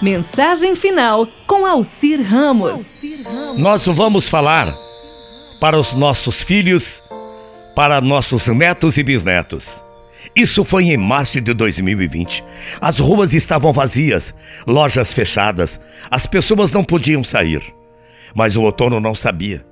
Mensagem final com Alcir Ramos. Nós vamos falar para os nossos filhos, para nossos netos e bisnetos. Isso foi em março de 2020. As ruas estavam vazias, lojas fechadas, as pessoas não podiam sair. Mas o outono não sabia.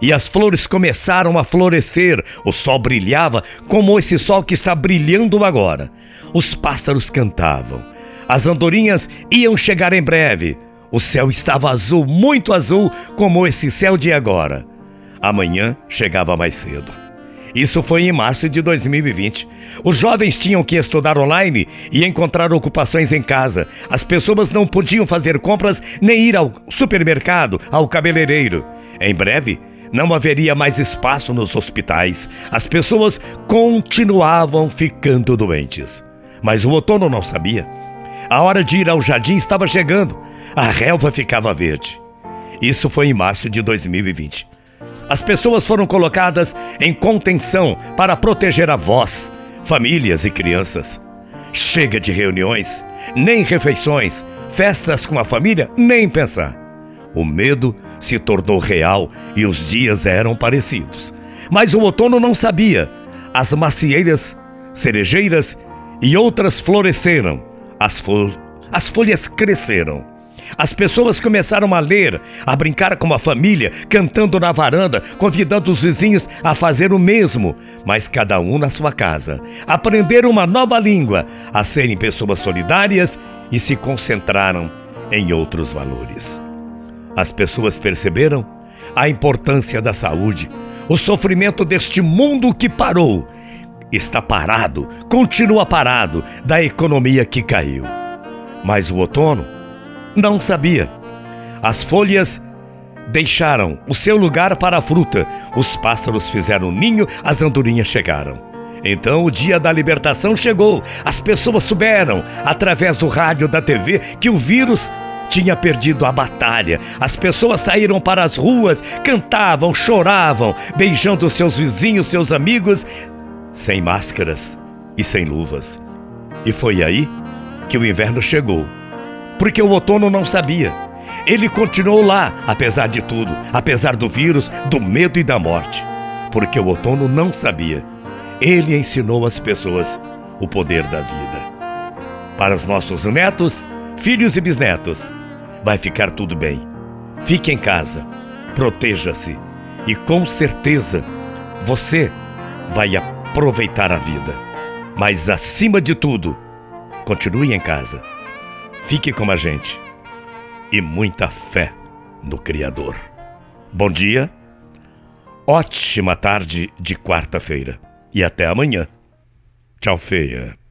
E as flores começaram a florescer, o sol brilhava como esse sol que está brilhando agora. Os pássaros cantavam, as andorinhas iam chegar em breve. O céu estava azul, muito azul, como esse céu de agora. Amanhã chegava mais cedo. Isso foi em março de 2020. Os jovens tinham que estudar online e encontrar ocupações em casa. As pessoas não podiam fazer compras nem ir ao supermercado, ao cabeleireiro. Em breve, não haveria mais espaço nos hospitais. As pessoas continuavam ficando doentes. Mas o outono não sabia. A hora de ir ao jardim estava chegando. A relva ficava verde. Isso foi em março de 2020. As pessoas foram colocadas em contenção para proteger avós, famílias e crianças. Chega de reuniões, nem refeições, festas com a família, nem pensar. O medo se tornou real e os dias eram parecidos. Mas o outono não sabia. As macieiras, cerejeiras e outras floresceram. As, as folhas cresceram. As pessoas começaram a ler, a brincar com a família, cantando na varanda, convidando os vizinhos a fazer o mesmo, mas cada um na sua casa. Aprenderam uma nova língua, a serem pessoas solidárias e se concentraram em outros valores. As pessoas perceberam a importância da saúde, o sofrimento deste mundo que parou. Está parado, continua parado, da economia que caiu. Mas o outono não sabia. As folhas deixaram o seu lugar para a fruta, os pássaros fizeram ninho, as andorinhas chegaram. Então o dia da libertação chegou. As pessoas souberam, através do rádio, da TV, que o vírus tinha perdido a batalha. As pessoas saíram para as ruas, cantavam, choravam, beijando seus vizinhos, seus amigos, sem máscaras e sem luvas. E foi aí que o inverno chegou. Porque o outono não sabia. Ele continuou lá, apesar de tudo, apesar do vírus, do medo e da morte. Porque o outono não sabia. Ele ensinou às pessoas o poder da vida. Para os nossos netos, filhos e bisnetos, vai ficar tudo bem. Fique em casa, proteja-se e com certeza você vai aproveitar a vida. Mas acima de tudo, continue em casa. Fique com a gente e muita fé no Criador. Bom dia, ótima tarde de quarta-feira e até amanhã. Tchau, feia.